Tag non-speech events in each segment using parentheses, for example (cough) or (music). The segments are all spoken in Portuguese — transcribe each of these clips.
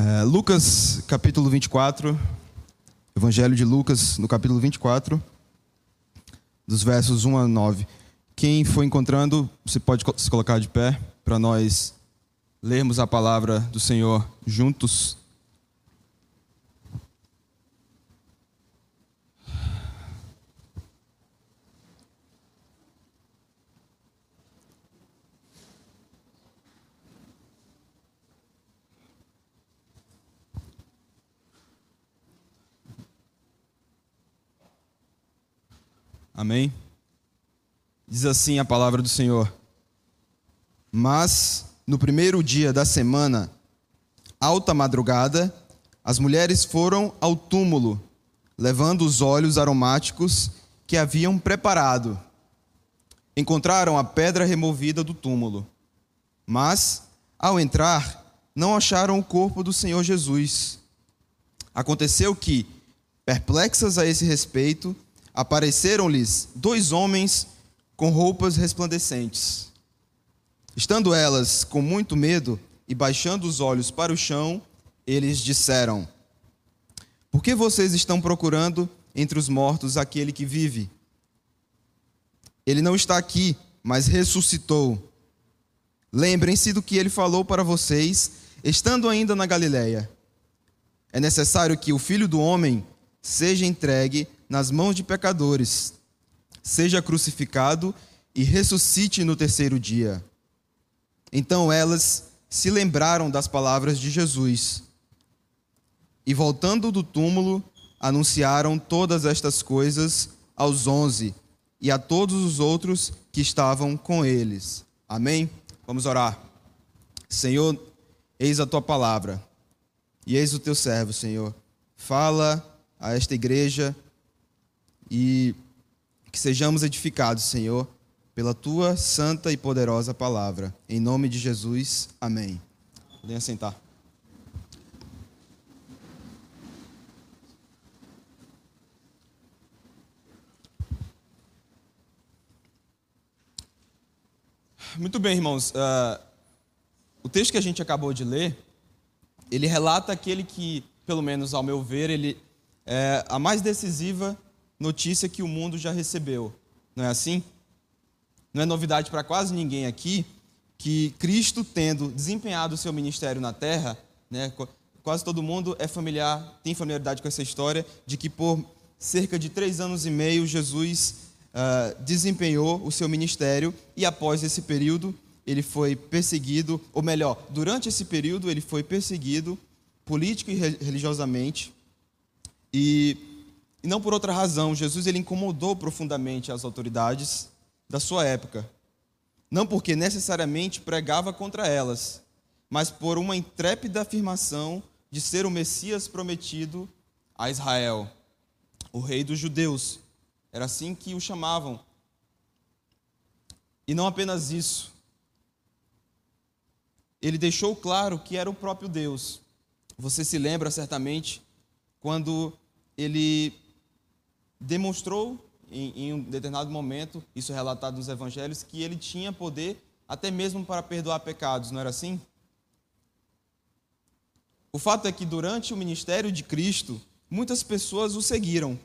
É, Lucas, capítulo 24, Evangelho de Lucas, no capítulo 24, dos versos 1 a 9. Quem for encontrando, você pode se colocar de pé para nós lermos a palavra do Senhor juntos. Amém? Diz assim a palavra do Senhor. Mas no primeiro dia da semana, alta madrugada, as mulheres foram ao túmulo, levando os óleos aromáticos que haviam preparado. Encontraram a pedra removida do túmulo. Mas, ao entrar, não acharam o corpo do Senhor Jesus. Aconteceu que, perplexas a esse respeito, apareceram-lhes dois homens com roupas resplandecentes. Estando elas com muito medo e baixando os olhos para o chão, eles disseram: Por que vocês estão procurando entre os mortos aquele que vive? Ele não está aqui, mas ressuscitou. Lembrem-se do que ele falou para vocês, estando ainda na Galiléia. É necessário que o filho do homem seja entregue nas mãos de pecadores, seja crucificado e ressuscite no terceiro dia. Então elas se lembraram das palavras de Jesus e, voltando do túmulo, anunciaram todas estas coisas aos onze e a todos os outros que estavam com eles. Amém? Vamos orar. Senhor, eis a tua palavra e eis o teu servo, Senhor. Fala a esta igreja e que sejamos edificados, Senhor, pela tua santa e poderosa palavra. Em nome de Jesus, amém. Podem assentar. Muito bem, irmãos. Uh, o texto que a gente acabou de ler, ele relata aquele que, pelo menos ao meu ver, ele é a mais decisiva notícia que o mundo já recebeu. Não é assim? Não é novidade para quase ninguém aqui que Cristo, tendo desempenhado o seu ministério na terra, né, quase todo mundo é familiar, tem familiaridade com essa história, de que por cerca de três anos e meio Jesus uh, desempenhou o seu ministério e após esse período ele foi perseguido, ou melhor, durante esse período ele foi perseguido político e religiosamente e e não por outra razão. Jesus ele incomodou profundamente as autoridades da sua época. Não porque necessariamente pregava contra elas, mas por uma intrépida afirmação de ser o Messias prometido a Israel, o rei dos judeus. Era assim que o chamavam. E não apenas isso. Ele deixou claro que era o próprio Deus. Você se lembra certamente quando ele demonstrou em, em um determinado momento, isso é relatado nos evangelhos, que ele tinha poder até mesmo para perdoar pecados, não era assim? O fato é que durante o ministério de Cristo, muitas pessoas o seguiram.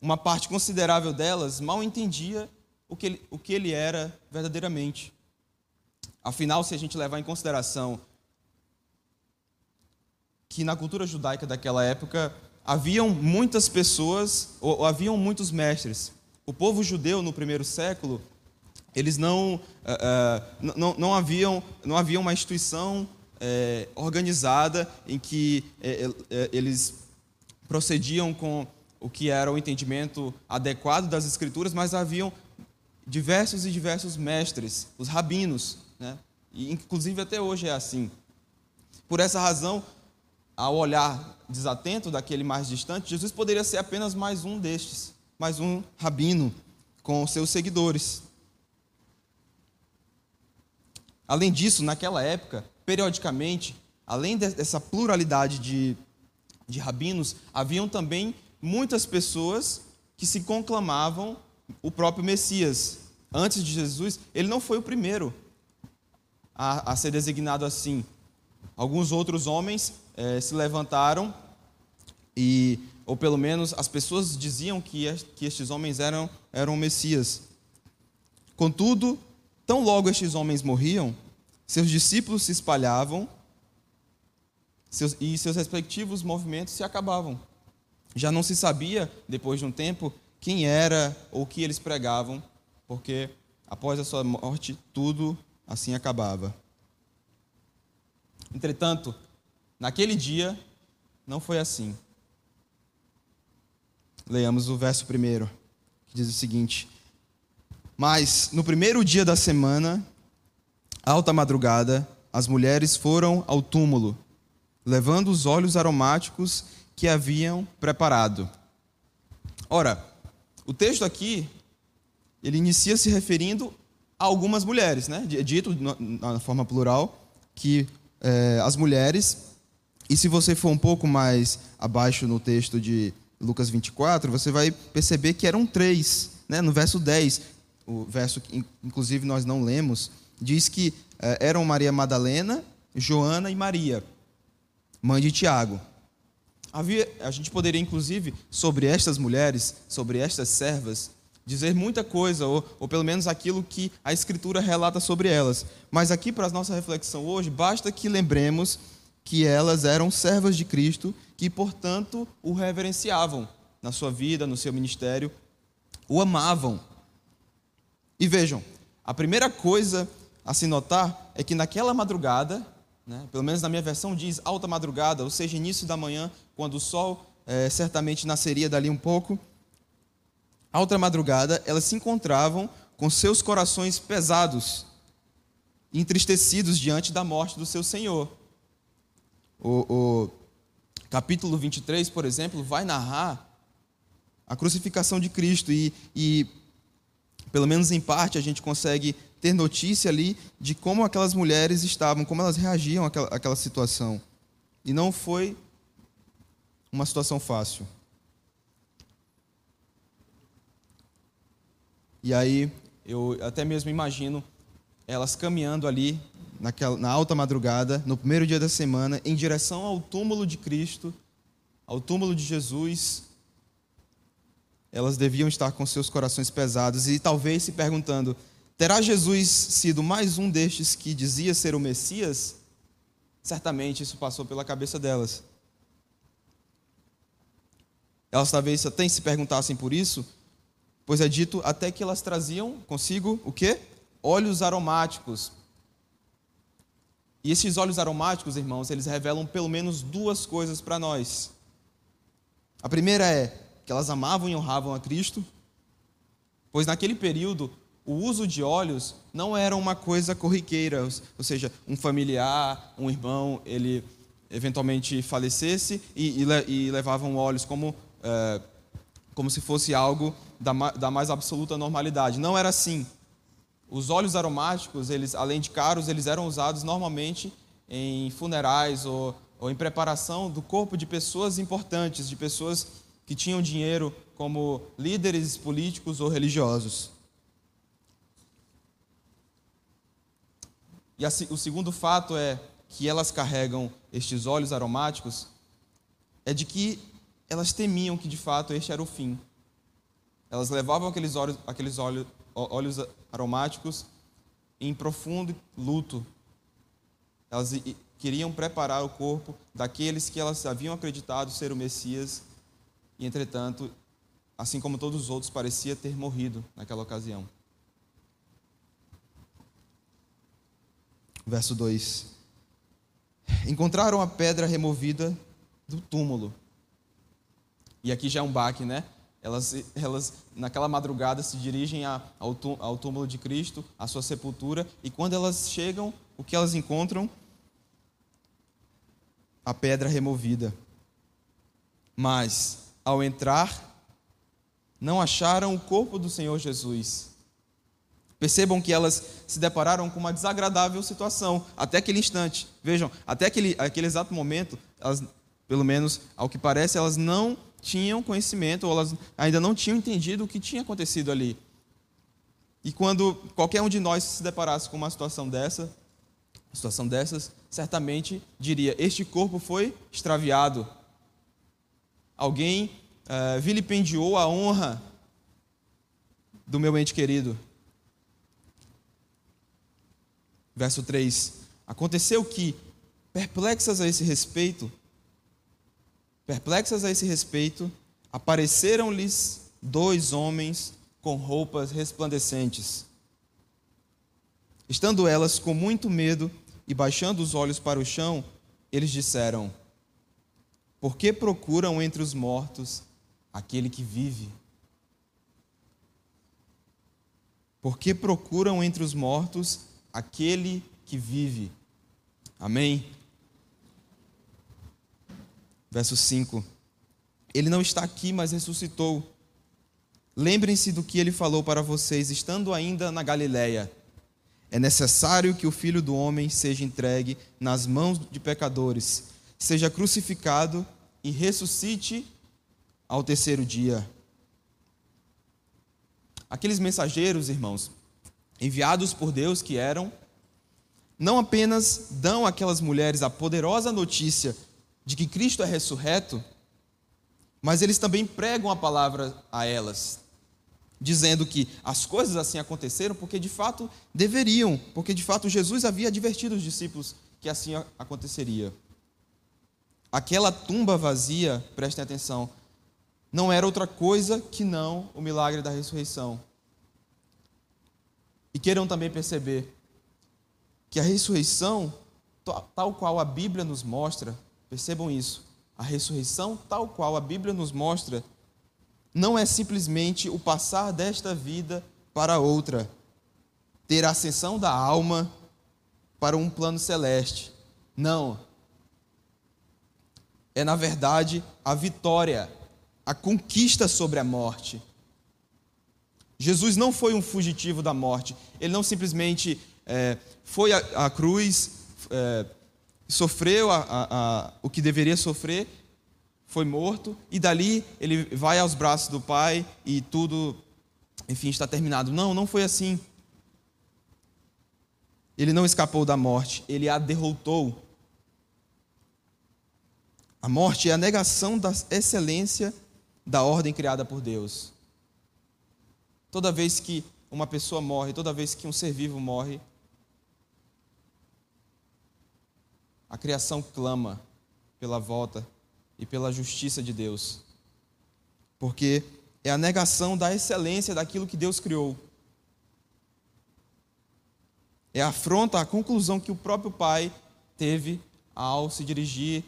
Uma parte considerável delas mal entendia o que ele, o que ele era verdadeiramente. Afinal, se a gente levar em consideração que na cultura judaica daquela época haviam muitas pessoas, ou, ou haviam muitos mestres. O povo judeu no primeiro século, eles não, uh, uh, não, não, haviam, não havia uma instituição uh, organizada em que eles procediam com o que era o entendimento adequado das escrituras, mas haviam diversos e diversos mestres, os rabinos, né? e inclusive até hoje é assim. Por essa razão, ao olhar desatento daquele mais distante, Jesus poderia ser apenas mais um destes, mais um rabino com seus seguidores. Além disso, naquela época, periodicamente, além dessa pluralidade de, de rabinos, haviam também muitas pessoas que se conclamavam o próprio Messias. Antes de Jesus, ele não foi o primeiro a, a ser designado assim. Alguns outros homens eh, se levantaram e, ou pelo menos as pessoas diziam que, que estes homens eram, eram Messias. Contudo, tão logo estes homens morriam, seus discípulos se espalhavam seus, e seus respectivos movimentos se acabavam. Já não se sabia, depois de um tempo, quem era ou que eles pregavam, porque após a sua morte tudo assim acabava. Entretanto, naquele dia não foi assim. Leamos o verso primeiro, que diz o seguinte: Mas no primeiro dia da semana, alta madrugada, as mulheres foram ao túmulo, levando os óleos aromáticos que haviam preparado. Ora, o texto aqui, ele inicia se referindo a algumas mulheres, né? Dito na forma plural que é, as mulheres, e se você for um pouco mais abaixo no texto de Lucas 24, você vai perceber que eram três, né? No verso 10, o verso que inclusive nós não lemos, diz que é, eram Maria Madalena, Joana e Maria, mãe de Tiago. Havia, a gente poderia, inclusive, sobre estas mulheres, sobre estas servas, dizer muita coisa, ou, ou pelo menos aquilo que a Escritura relata sobre elas. Mas aqui, para a nossa reflexão hoje, basta que lembremos que elas eram servas de Cristo, que, portanto, o reverenciavam na sua vida, no seu ministério, o amavam. E vejam, a primeira coisa a se notar é que naquela madrugada, né, pelo menos na minha versão diz alta madrugada, ou seja, início da manhã, quando o sol é, certamente nasceria dali um pouco, outra madrugada, elas se encontravam com seus corações pesados, entristecidos diante da morte do seu Senhor. O, o capítulo 23, por exemplo, vai narrar a crucificação de Cristo e, e, pelo menos em parte, a gente consegue ter notícia ali de como aquelas mulheres estavam, como elas reagiam àquela, àquela situação. E não foi uma situação fácil. E aí eu até mesmo imagino elas caminhando ali naquela, na alta madrugada, no primeiro dia da semana, em direção ao túmulo de Cristo, ao túmulo de Jesus. Elas deviam estar com seus corações pesados e talvez se perguntando: terá Jesus sido mais um destes que dizia ser o Messias? Certamente isso passou pela cabeça delas. Elas talvez até se perguntassem por isso, pois é dito até que elas traziam consigo o quê? Óleos aromáticos. E esses óleos aromáticos, irmãos, eles revelam pelo menos duas coisas para nós. A primeira é que elas amavam e honravam a Cristo, pois naquele período o uso de óleos não era uma coisa corriqueira, ou seja, um familiar, um irmão, ele eventualmente falecesse e, e, e levavam óleos como é, como se fosse algo da, da mais absoluta normalidade. Não era assim. Os óleos aromáticos, eles, além de caros, eles eram usados normalmente em funerais ou, ou em preparação do corpo de pessoas importantes, de pessoas que tinham dinheiro como líderes políticos ou religiosos. E o segundo fato é que elas carregam estes óleos aromáticos é de que elas temiam que de fato este era o fim. Elas levavam aqueles óleos, aqueles óleos, óleos aromáticos em profundo luto. Elas queriam preparar o corpo daqueles que elas haviam acreditado ser o Messias e, entretanto, assim como todos os outros, parecia ter morrido naquela ocasião. Verso 2: Encontraram a pedra removida do túmulo e aqui já é um baque, né? Elas, elas naquela madrugada se dirigem ao túmulo de Cristo, à sua sepultura, e quando elas chegam, o que elas encontram? A pedra removida. Mas, ao entrar, não acharam o corpo do Senhor Jesus. Percebam que elas se depararam com uma desagradável situação até aquele instante. Vejam, até aquele, aquele exato momento, elas, pelo menos ao que parece, elas não tinham conhecimento, ou elas ainda não tinham entendido o que tinha acontecido ali. E quando qualquer um de nós se deparasse com uma situação dessa, situação dessas, certamente diria: Este corpo foi extraviado. Alguém uh, vilipendiou a honra do meu ente querido. Verso 3: Aconteceu que, perplexas a esse respeito, perplexas a esse respeito, apareceram-lhes dois homens com roupas resplandecentes. Estando elas com muito medo e baixando os olhos para o chão, eles disseram: Por que procuram entre os mortos aquele que vive? Por que procuram entre os mortos aquele que vive? Amém? Verso 5: Ele não está aqui, mas ressuscitou. Lembrem-se do que ele falou para vocês, estando ainda na Galiléia. É necessário que o filho do homem seja entregue nas mãos de pecadores, seja crucificado e ressuscite ao terceiro dia. Aqueles mensageiros, irmãos, enviados por Deus que eram, não apenas dão àquelas mulheres a poderosa notícia de que Cristo é ressurreto, mas eles também pregam a palavra a elas, dizendo que as coisas assim aconteceram porque de fato deveriam, porque de fato Jesus havia advertido os discípulos que assim aconteceria. Aquela tumba vazia, prestem atenção, não era outra coisa que não o milagre da ressurreição. E queiram também perceber que a ressurreição, tal qual a Bíblia nos mostra, percebam isso, a ressurreição, tal qual a Bíblia nos mostra, não é simplesmente o passar desta vida para outra, ter a ascensão da alma para um plano celeste. Não. É, na verdade, a vitória, a conquista sobre a morte. Jesus não foi um fugitivo da morte. Ele não simplesmente é, foi à, cruz, é, sofreu a, a, a, o que deveria sofrer foi morto, e dali ele vai aos braços do Pai e tudo, enfim, está terminado. Não, não foi assim. Ele não escapou da morte, ele a derrotou. A morte é a negação da excelência da ordem criada por Deus. Toda vez que uma pessoa morre, toda vez que um ser vivo morre, a criação clama pela volta e pela justiça de Deus. Porque é a negação da excelência daquilo que Deus criou. É a afronta à conclusão que o próprio Pai teve ao se dirigir,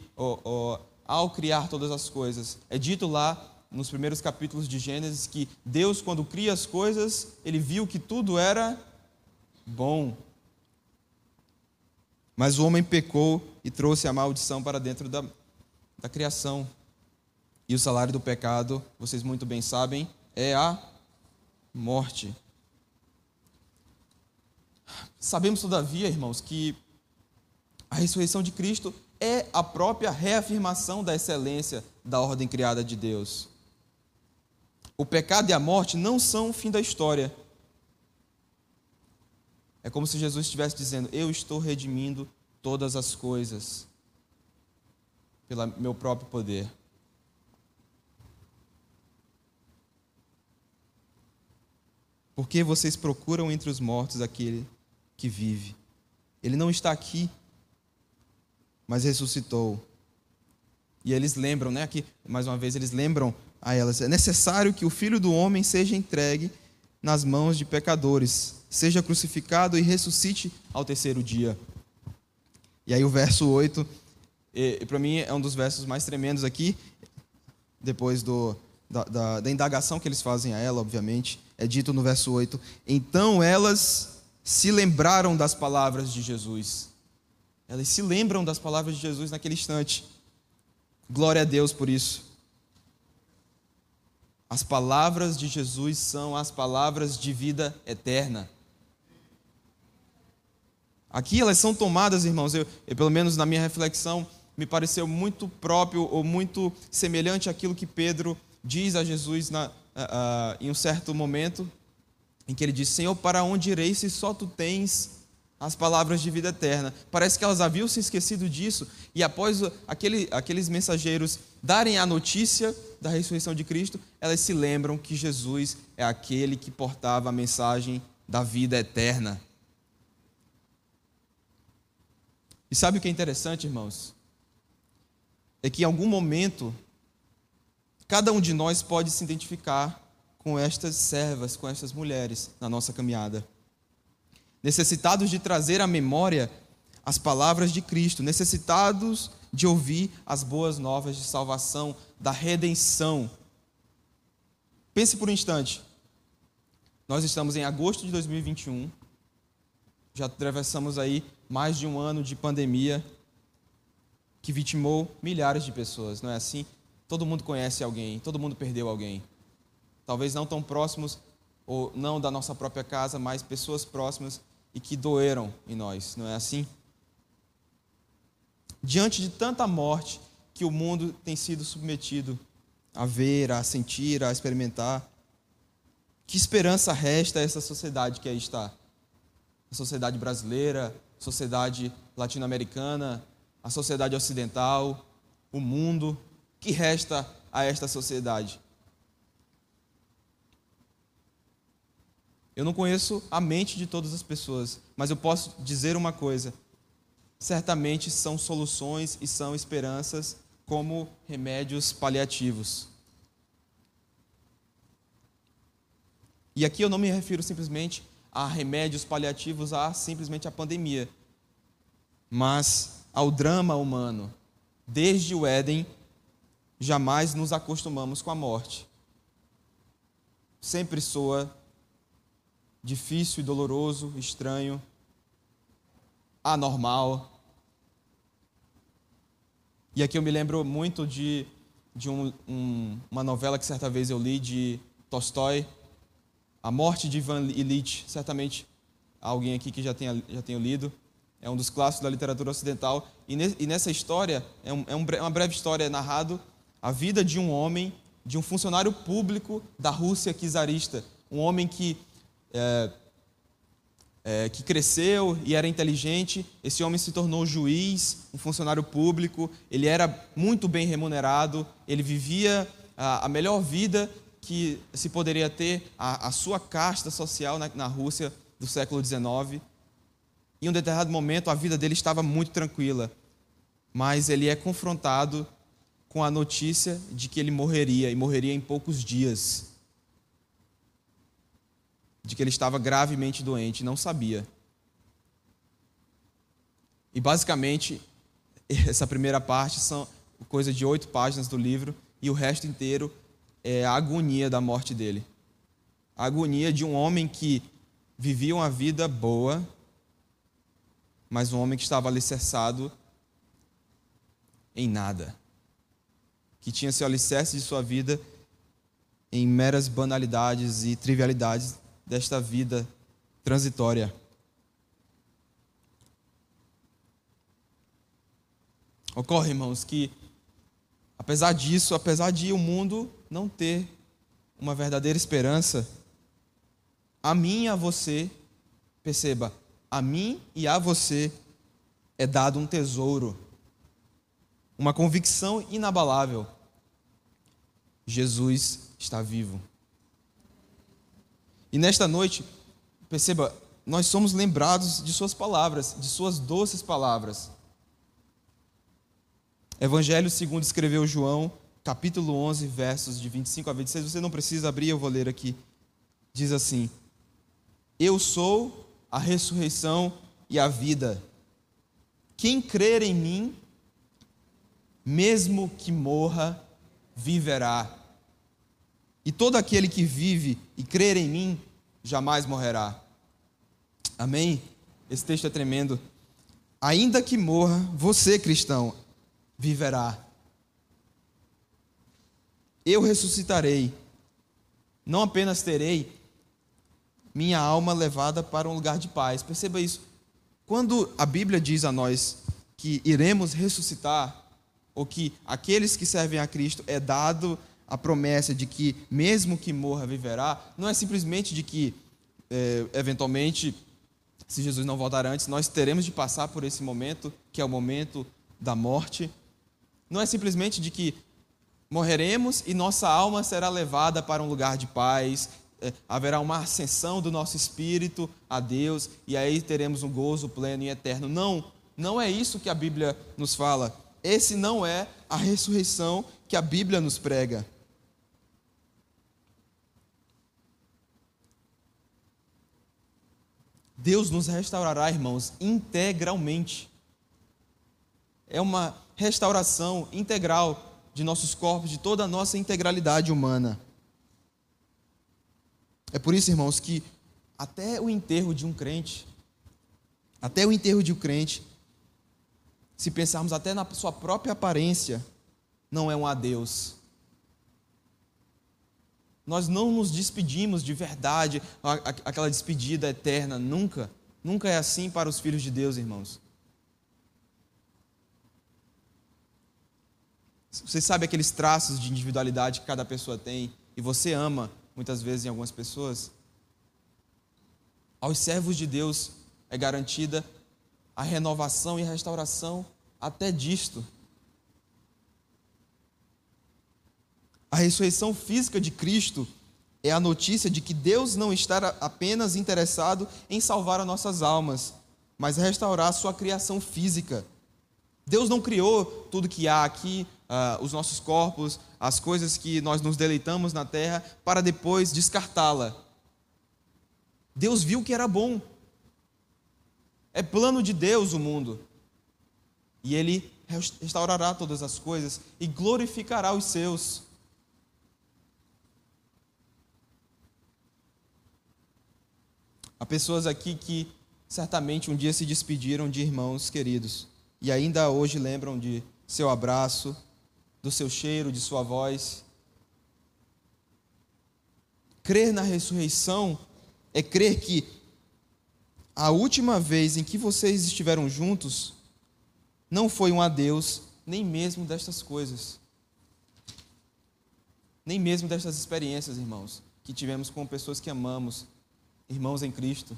ao criar todas as coisas. É dito lá nos primeiros capítulos de Gênesis que Deus, quando cria as coisas, ele viu que tudo era bom. Mas o homem pecou e trouxe a maldição para dentro da, da criação. E o salário do pecado, vocês muito bem sabem, é a morte. Sabemos, todavia, irmãos, que a ressurreição de Cristo é a própria reafirmação da excelência da ordem criada de Deus. O pecado e a morte não são o fim da história. É como se Jesus estivesse dizendo: Eu estou redimindo todas as coisas pelo meu próprio poder. Porque vocês procuram entre os mortos aquele que vive? Ele não está aqui, mas ressuscitou. E eles lembram, né? Aqui, mais uma vez, eles lembram a elas: é necessário que o filho do homem seja entregue nas mãos de pecadores, seja crucificado e ressuscite ao terceiro dia. E aí, o verso 8 e, e para mim é um dos versos mais tremendos aqui, depois do, da, da, da indagação que eles fazem a ela, obviamente. É dito no verso 8: Então elas se lembraram das palavras de Jesus. Elas se lembram das palavras de Jesus naquele instante. Glória a Deus por isso. As palavras de Jesus são as palavras de vida eterna. Aqui elas são tomadas, irmãos, eu, eu, pelo menos na minha reflexão, me pareceu muito próprio ou muito semelhante àquilo que Pedro diz a Jesus na, uh, uh, em um certo momento, em que ele diz: Senhor, para onde irei se só tu tens as palavras de vida eterna. Parece que elas haviam se esquecido disso, e após aquele, aqueles mensageiros darem a notícia da ressurreição de Cristo, elas se lembram que Jesus é aquele que portava a mensagem da vida eterna. E sabe o que é interessante, irmãos? É que em algum momento, cada um de nós pode se identificar com estas servas, com estas mulheres na nossa caminhada necessitados de trazer à memória as palavras de Cristo, necessitados de ouvir as boas novas de salvação, da redenção. Pense por um instante. Nós estamos em agosto de 2021, já atravessamos aí mais de um ano de pandemia que vitimou milhares de pessoas, não é assim? Todo mundo conhece alguém, todo mundo perdeu alguém. Talvez não tão próximos ou não da nossa própria casa, mas pessoas próximas e que doeram em nós, não é assim? Diante de tanta morte que o mundo tem sido submetido a ver, a sentir, a experimentar, que esperança resta a essa sociedade que aí está? A sociedade brasileira, sociedade latino-americana, a sociedade ocidental, o mundo, que resta a esta sociedade? Eu não conheço a mente de todas as pessoas, mas eu posso dizer uma coisa: certamente são soluções e são esperanças como remédios paliativos. E aqui eu não me refiro simplesmente a remédios paliativos a simplesmente a pandemia, mas ao drama humano. Desde o Éden, jamais nos acostumamos com a morte. Sempre soa difícil e doloroso, estranho, anormal. E aqui eu me lembro muito de, de um, um, uma novela que certa vez eu li de Tolstói, A Morte de Ivan Illich. Certamente alguém aqui que já tenha, já tenha lido. É um dos clássicos da literatura ocidental. E, ne, e nessa história, é, um, é um, uma breve história narrado a vida de um homem, de um funcionário público da Rússia czarista. Um homem que é, é, que cresceu e era inteligente. Esse homem se tornou juiz, um funcionário público. Ele era muito bem remunerado. Ele vivia a, a melhor vida que se poderia ter a, a sua casta social na, na Rússia do século XIX. Em um determinado momento, a vida dele estava muito tranquila, mas ele é confrontado com a notícia de que ele morreria e morreria em poucos dias de que ele estava gravemente doente não sabia. E basicamente, (laughs) essa primeira parte são coisa de oito páginas do livro, e o resto inteiro é a agonia da morte dele. A agonia de um homem que vivia uma vida boa, mas um homem que estava alicerçado em nada. Que tinha seu alicerce de sua vida em meras banalidades e trivialidades desta vida transitória. Ocorre, irmãos, que apesar disso, apesar de o mundo não ter uma verdadeira esperança, a mim e a você, perceba, a mim e a você é dado um tesouro, uma convicção inabalável. Jesus está vivo. E nesta noite, perceba, nós somos lembrados de Suas palavras, de Suas doces palavras. Evangelho segundo escreveu João, capítulo 11, versos de 25 a 26. Você não precisa abrir, eu vou ler aqui. Diz assim: Eu sou a ressurreição e a vida. Quem crer em mim, mesmo que morra, viverá. E todo aquele que vive e crer em mim jamais morrerá. Amém? Esse texto é tremendo. Ainda que morra, você, cristão, viverá. Eu ressuscitarei. Não apenas terei minha alma levada para um lugar de paz. Perceba isso. Quando a Bíblia diz a nós que iremos ressuscitar, ou que aqueles que servem a Cristo é dado a promessa de que, mesmo que morra, viverá, não é simplesmente de que, é, eventualmente, se Jesus não voltar antes, nós teremos de passar por esse momento, que é o momento da morte. Não é simplesmente de que morreremos e nossa alma será levada para um lugar de paz, é, haverá uma ascensão do nosso espírito a Deus e aí teremos um gozo pleno e eterno. Não, não é isso que a Bíblia nos fala. Esse não é a ressurreição que a Bíblia nos prega. Deus nos restaurará, irmãos, integralmente. É uma restauração integral de nossos corpos, de toda a nossa integralidade humana. É por isso, irmãos, que até o enterro de um crente, até o enterro de um crente, se pensarmos até na sua própria aparência, não é um adeus. Nós não nos despedimos de verdade, aquela despedida eterna, nunca. Nunca é assim para os filhos de Deus, irmãos. Você sabe aqueles traços de individualidade que cada pessoa tem e você ama muitas vezes em algumas pessoas? Aos servos de Deus é garantida a renovação e a restauração até disto. A ressurreição física de Cristo é a notícia de que Deus não está apenas interessado em salvar as nossas almas, mas restaurar a sua criação física. Deus não criou tudo que há aqui, uh, os nossos corpos, as coisas que nós nos deleitamos na terra, para depois descartá-la. Deus viu que era bom. É plano de Deus o mundo. E Ele restaurará todas as coisas e glorificará os seus. Há pessoas aqui que certamente um dia se despediram de irmãos queridos e ainda hoje lembram de seu abraço, do seu cheiro, de sua voz. Crer na ressurreição é crer que a última vez em que vocês estiveram juntos não foi um adeus, nem mesmo destas coisas. Nem mesmo destas experiências, irmãos, que tivemos com pessoas que amamos, irmãos em Cristo.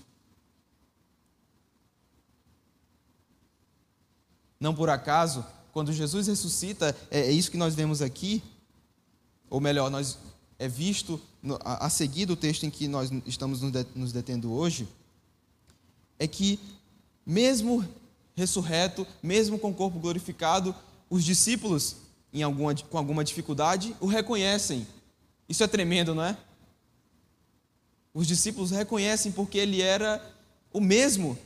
Não por acaso, quando Jesus ressuscita, é, é isso que nós vemos aqui, ou melhor, nós é visto a, seguir do texto em que nós estamos nos detendo hoje, é que mesmo ressurreto, mesmo com o corpo glorificado, os discípulos, em alguma, com alguma dificuldade, o reconhecem. Isso é tremendo, não é? Os discípulos reconhecem porque ele era o mesmo.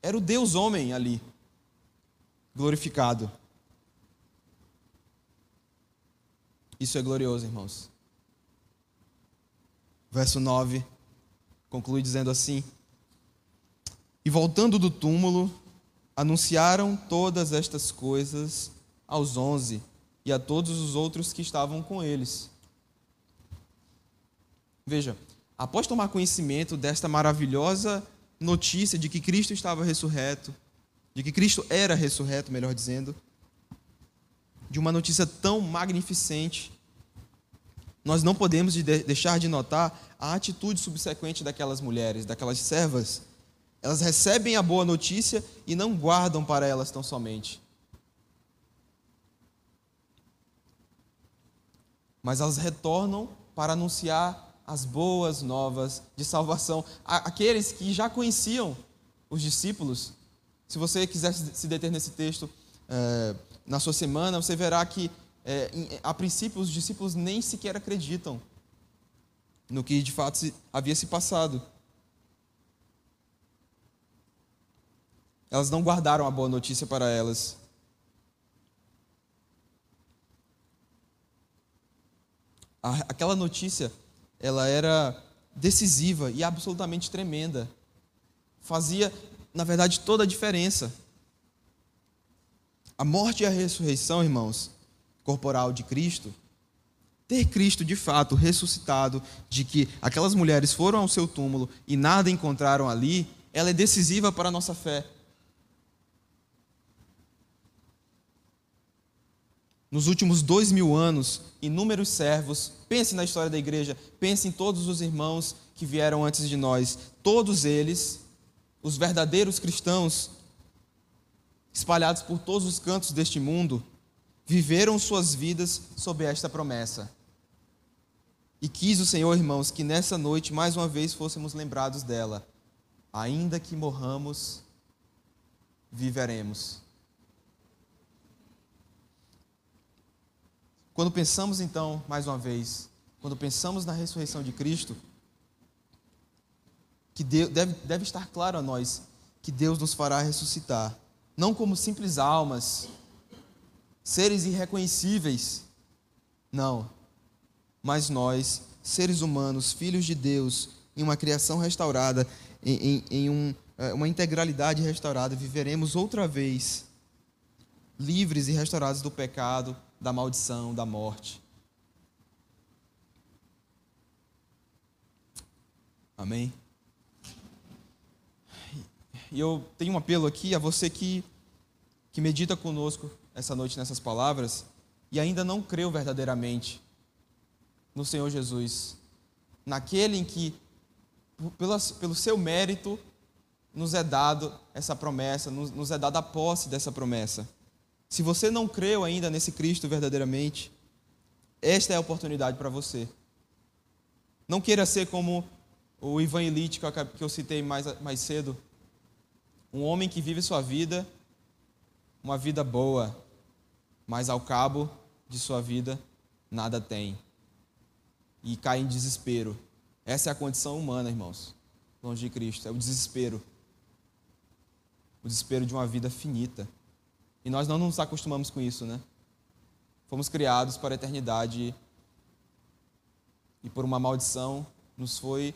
Era o Deus homem ali glorificado. Isso é glorioso, irmãos. Verso 9 conclui dizendo assim: E voltando do túmulo, anunciaram todas estas coisas aos onze e a todos os outros que estavam com eles. Veja, após tomar conhecimento desta maravilhosa notícia de que Cristo estava ressurreto, de que Cristo era ressurreto, melhor dizendo, de uma notícia tão magnificente, nós não podemos deixar de notar a atitude subsequente daquelas mulheres, daquelas servas. Elas recebem a boa notícia e não guardam para elas tão somente. Mas elas retornam para anunciar as boas novas de salvação. Aqueles que já conheciam os discípulos se você quiser se deter nesse texto é, na sua semana, você verá que, é, a princípio, os discípulos nem sequer acreditam no que de fato havia se passado. Elas não guardaram a boa notícia para elas. aquela notícia, ela era decisiva e absolutamente tremenda. Fazia na verdade, toda a diferença. A morte e a ressurreição, irmãos, corporal de Cristo, ter Cristo de fato ressuscitado, de que aquelas mulheres foram ao seu túmulo e nada encontraram ali, ela é decisiva para a nossa fé. Nos últimos dois mil anos, inúmeros servos, pense na história da igreja, pense em todos os irmãos que vieram antes de nós, todos eles, os verdadeiros cristãos, espalhados por todos os cantos deste mundo, viveram suas vidas sob esta promessa. E quis o Senhor, irmãos, que nessa noite mais uma vez fôssemos lembrados dela. Ainda que morramos, viveremos. Quando pensamos então, mais uma vez, quando pensamos na ressurreição de Cristo, que deve, deve estar claro a nós que Deus nos fará ressuscitar, não como simples almas, seres irreconhecíveis, não, mas nós, seres humanos, filhos de Deus, em uma criação restaurada, em, em, em um, é, uma integralidade restaurada, viveremos outra vez livres e restaurados do pecado, da maldição, da morte. Amém? E eu tenho um apelo aqui a você que, que medita conosco essa noite nessas palavras e ainda não creu verdadeiramente no Senhor Jesus, naquele em que, pelo, pelo seu mérito, nos é dado essa promessa, nos, nos é dada a posse dessa promessa. Se você não creu ainda nesse Cristo verdadeiramente, esta é a oportunidade para você. Não queira ser como o Ivan Elite que eu citei mais, mais cedo. Um homem que vive sua vida, uma vida boa, mas ao cabo de sua vida nada tem. E cai em desespero. Essa é a condição humana, irmãos, longe de Cristo. É o desespero. O desespero de uma vida finita. E nós não nos acostumamos com isso, né? Fomos criados para a eternidade e por uma maldição nos foi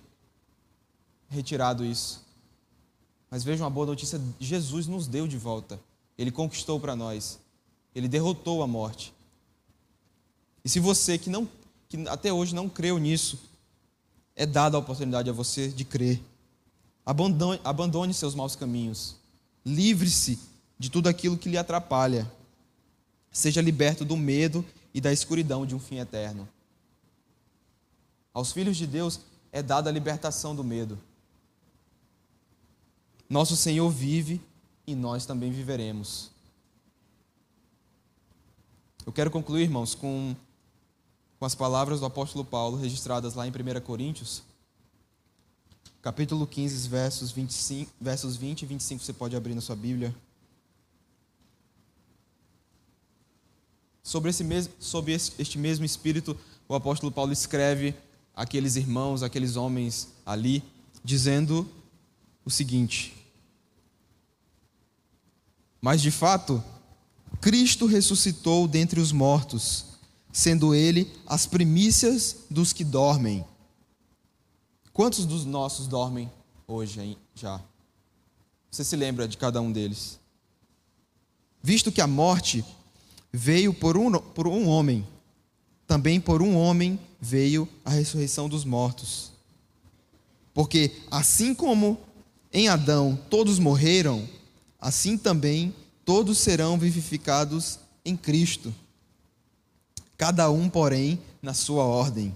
retirado isso. Mas veja uma boa notícia: Jesus nos deu de volta. Ele conquistou para nós. Ele derrotou a morte. E se você que não que até hoje não creu nisso, é dada a oportunidade a você de crer. Abandone, abandone seus maus caminhos. Livre-se de tudo aquilo que lhe atrapalha. Seja liberto do medo e da escuridão de um fim eterno. Aos filhos de Deus é dada a libertação do medo. Nosso Senhor vive e nós também viveremos. Eu quero concluir, irmãos, com, com as palavras do apóstolo Paulo registradas lá em 1 Coríntios, capítulo 15, versos, 25, versos 20 e 25. Você pode abrir na sua Bíblia. Sobre, esse mesmo, sobre este mesmo espírito, o apóstolo Paulo escreve aqueles irmãos, aqueles homens ali, dizendo o seguinte: Mas de fato, Cristo ressuscitou dentre os mortos, sendo ele as primícias dos que dormem. Quantos dos nossos dormem hoje já? Você se lembra de cada um deles? Visto que a morte veio por um, por um homem, também por um homem veio a ressurreição dos mortos. Porque assim como em Adão todos morreram, assim também todos serão vivificados em Cristo. Cada um, porém, na sua ordem.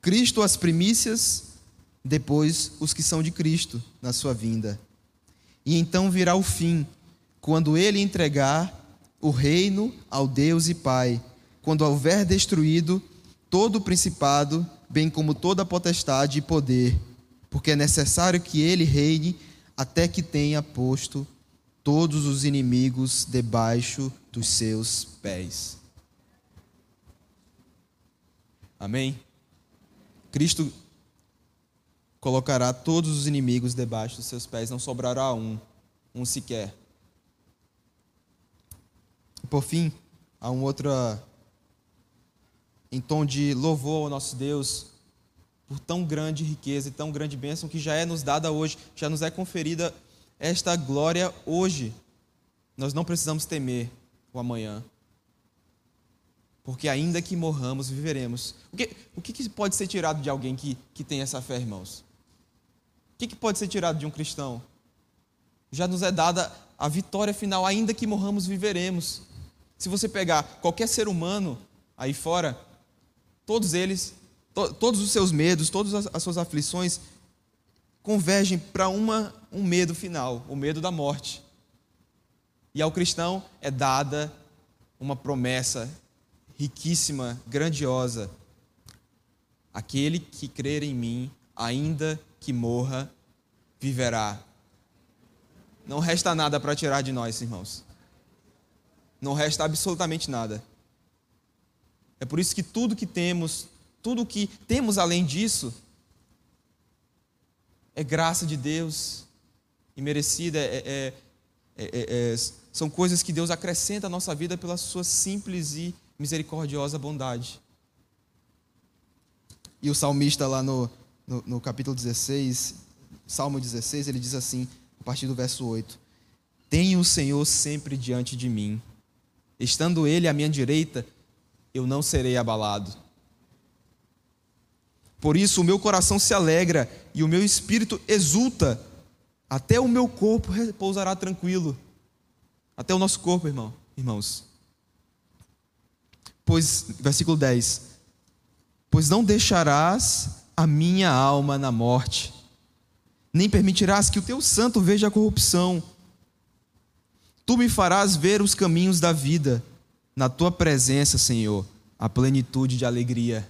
Cristo as primícias, depois os que são de Cristo na sua vinda. E então virá o fim, quando ele entregar o reino ao Deus e Pai, quando houver destruído todo o principado, bem como toda a potestade e poder, porque é necessário que ele reine até que tenha posto todos os inimigos debaixo dos seus pés. Amém? Cristo colocará todos os inimigos debaixo dos seus pés, não sobrará um, um sequer. Por fim, há um outro em tom de louvor ao nosso Deus por tão grande riqueza e tão grande bênção que já é nos dada hoje, já nos é conferida esta glória hoje. Nós não precisamos temer o amanhã. Porque ainda que morramos, viveremos. O que, o que pode ser tirado de alguém que, que tem essa fé, irmãos? O que, que pode ser tirado de um cristão? Já nos é dada a vitória final, ainda que morramos, viveremos. Se você pegar qualquer ser humano aí fora, todos eles to, todos os seus medos, todas as, as suas aflições convergem para uma um medo final, o medo da morte. E ao cristão é dada uma promessa riquíssima, grandiosa. Aquele que crer em mim, ainda que morra, viverá. Não resta nada para tirar de nós, irmãos. Não resta absolutamente nada. É por isso que tudo que temos, tudo que temos além disso, é graça de Deus, e merecida, é, é, é, são coisas que Deus acrescenta à nossa vida pela sua simples e misericordiosa bondade. E o salmista lá no, no, no capítulo 16, Salmo 16, ele diz assim, a partir do verso 8: Tenho o Senhor sempre diante de mim, estando Ele à minha direita, eu não serei abalado. Por isso o meu coração se alegra e o meu espírito exulta, até o meu corpo repousará tranquilo. Até o nosso corpo, irmão, irmãos. Pois, versículo 10: Pois não deixarás a minha alma na morte, nem permitirás que o teu santo veja a corrupção. Tu me farás ver os caminhos da vida, na tua presença, Senhor, a plenitude de alegria.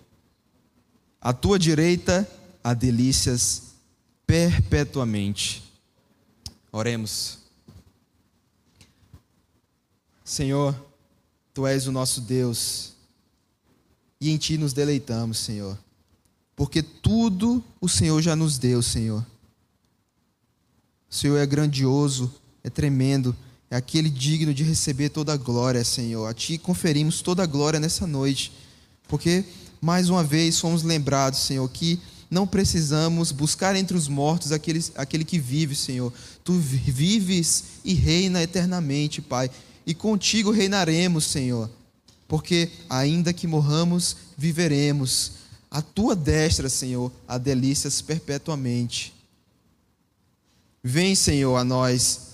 À tua direita há delícias perpetuamente. Oremos. Senhor, tu és o nosso Deus e em ti nos deleitamos, Senhor, porque tudo o Senhor já nos deu, Senhor. O Senhor é grandioso, é tremendo, é aquele digno de receber toda a glória, Senhor. A Ti conferimos toda a glória nessa noite, porque mais uma vez somos lembrados, Senhor, que não precisamos buscar entre os mortos aquele, aquele que vive, Senhor. Tu vives e reina eternamente, Pai, e contigo reinaremos, Senhor, porque ainda que morramos, viveremos. A tua destra, Senhor, há delícias perpetuamente. Vem, Senhor, a nós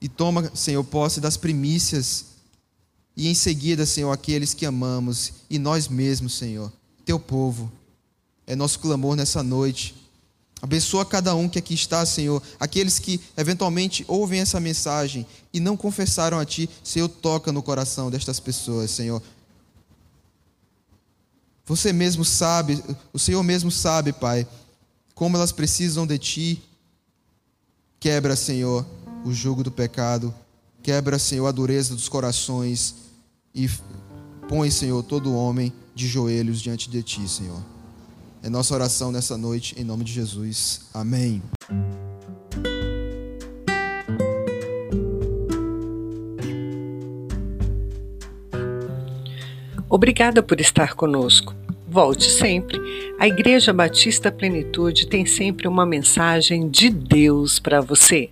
e toma, Senhor, posse das primícias e em seguida, Senhor, aqueles que amamos e nós mesmos, Senhor, teu povo. É nosso clamor nessa noite. Abençoa cada um que aqui está, Senhor. Aqueles que eventualmente ouvem essa mensagem e não confessaram a Ti, Senhor, toca no coração destas pessoas, Senhor. Você mesmo sabe, o Senhor mesmo sabe, Pai, como elas precisam de Ti Quebra, Senhor, o jugo do pecado. Quebra, Senhor, a dureza dos corações. E põe, Senhor, todo homem de joelhos diante de Ti, Senhor. É nossa oração nessa noite, em nome de Jesus. Amém. Obrigada por estar conosco. Volte sempre. A Igreja Batista Plenitude tem sempre uma mensagem de Deus para você.